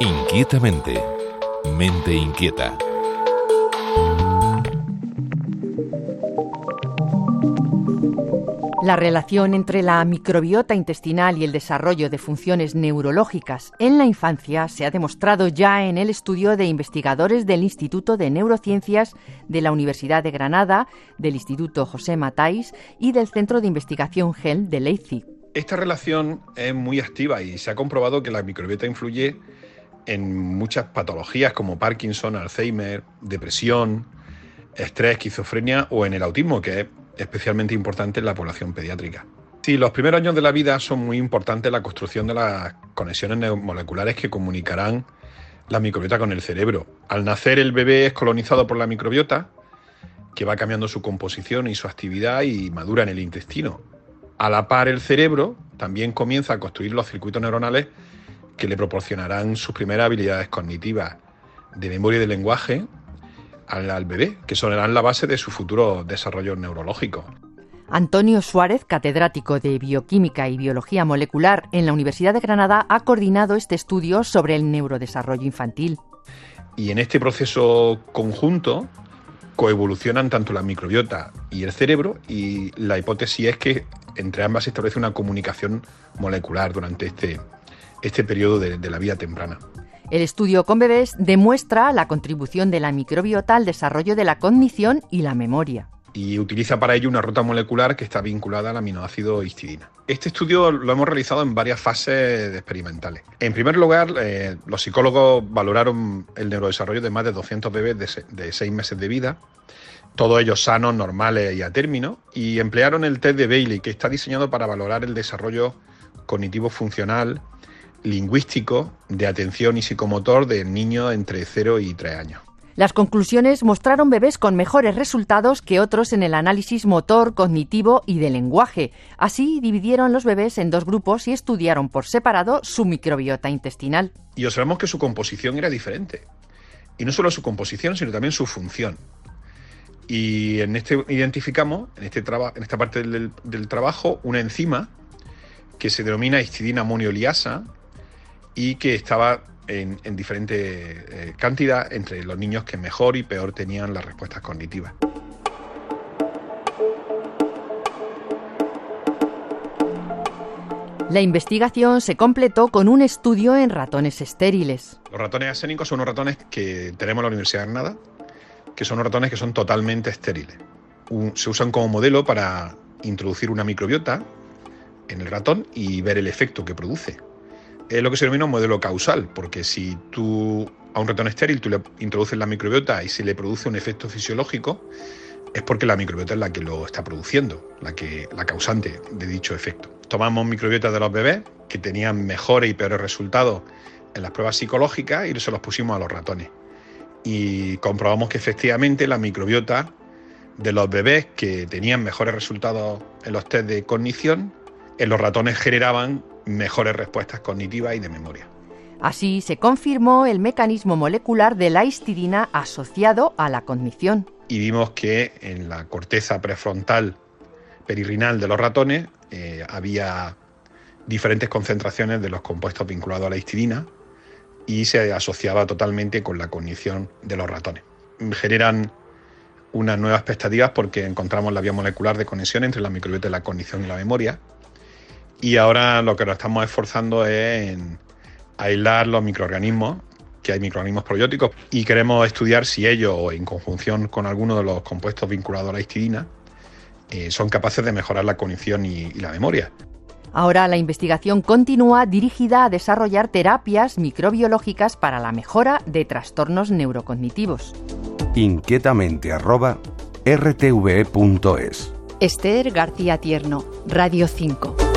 Inquietamente. Mente inquieta. La relación entre la microbiota intestinal y el desarrollo de funciones neurológicas en la infancia se ha demostrado ya en el estudio de investigadores del Instituto de Neurociencias de la Universidad de Granada, del Instituto José Matáis y del Centro de Investigación GEL de Leipzig. Esta relación es muy activa y se ha comprobado que la microbiota influye en muchas patologías como Parkinson, Alzheimer, depresión, estrés, esquizofrenia o en el autismo, que es especialmente importante en la población pediátrica. Sí, los primeros años de la vida son muy importantes en la construcción de las conexiones moleculares que comunicarán la microbiota con el cerebro. Al nacer el bebé es colonizado por la microbiota, que va cambiando su composición y su actividad y madura en el intestino. A la par el cerebro también comienza a construir los circuitos neuronales que le proporcionarán sus primeras habilidades cognitivas de memoria y de lenguaje al, bebé, que son la base de su futuro desarrollo neurológico. Antonio Suárez, catedrático de Bioquímica y Biología Molecular en la Universidad de Granada, ha coordinado este estudio sobre el neurodesarrollo infantil. Y en este proceso conjunto coevolucionan tanto la microbiota y el cerebro y la hipótesis es que entre ambas se establece una comunicación molecular durante este, este periodo de la vida temprana. El estudio con bebés demuestra la contribución de la microbiota al desarrollo de la cognición y la memoria. Y utiliza para ello una ruta molecular que está vinculada al aminoácido histidina. Este estudio lo hemos realizado en varias fases experimentales. En primer lugar, eh, los psicólogos valoraron el neurodesarrollo de más de 200 bebés de, de 6 meses de vida, todos ellos sanos, normales y a término, y emplearon el test de Bailey, que está diseñado para valorar el desarrollo cognitivo funcional lingüístico de atención y psicomotor del niño entre 0 y 3 años. Las conclusiones mostraron bebés con mejores resultados que otros en el análisis motor, cognitivo y de lenguaje. Así dividieron los bebés en dos grupos y estudiaron por separado su microbiota intestinal. Y observamos que su composición era diferente. Y no solo su composición, sino también su función. Y en este identificamos, en, este en esta parte del, del, trabajo, una enzima que se denomina histidina amonioliasa, y que estaba en, diferente eh, cantidad entre los niños que mejor y peor tenían las respuestas cognitivas. La investigación se completó con un estudio en ratones estériles. Los ratones asénicos son unos ratones que tenemos en la Universidad de Granada, que son ratones que son totalmente estériles. se usan como modelo para introducir una microbiota en el ratón y ver el efecto que produce es lo que se denomina un modelo causal, porque si tú a un ratón estéril tú le introduces la microbiota y se le produce un efecto fisiológico, es porque la microbiota es la que lo está produciendo, la, que, la causante de dicho efecto. Tomamos microbiotas de los bebés que tenían mejores y peores resultados en las pruebas psicológicas y se los pusimos a los ratones. Y comprobamos que efectivamente la microbiota de los bebés que tenían mejores resultados en los test de cognición, en los ratones generaban mejores respuestas cognitivas y de memoria. Así se confirmó el mecanismo molecular de la histidina asociado a la cognición. Y vimos que en la corteza prefrontal perirrinal de los ratones eh, había diferentes concentraciones de los compuestos vinculados a la histidina y se asociaba totalmente con la cognición de los ratones. Generan unas nuevas expectativas porque encontramos la vía molecular de conexión entre la microbiota y la cognición y la memoria y ahora lo que nos estamos esforzando es en aislar los microorganismos, que hay microorganismos probióticos, y queremos estudiar si ellos, en conjunción con alguno de los compuestos vinculados a la histidina, eh, son capaces de mejorar la cognición y la memoria. Ahora la investigación continúa dirigida a desarrollar terapias microbiológicas para la mejora de trastornos neurocognitivos. Inquietamente rtve.es Esther García Tierno, Radio 5.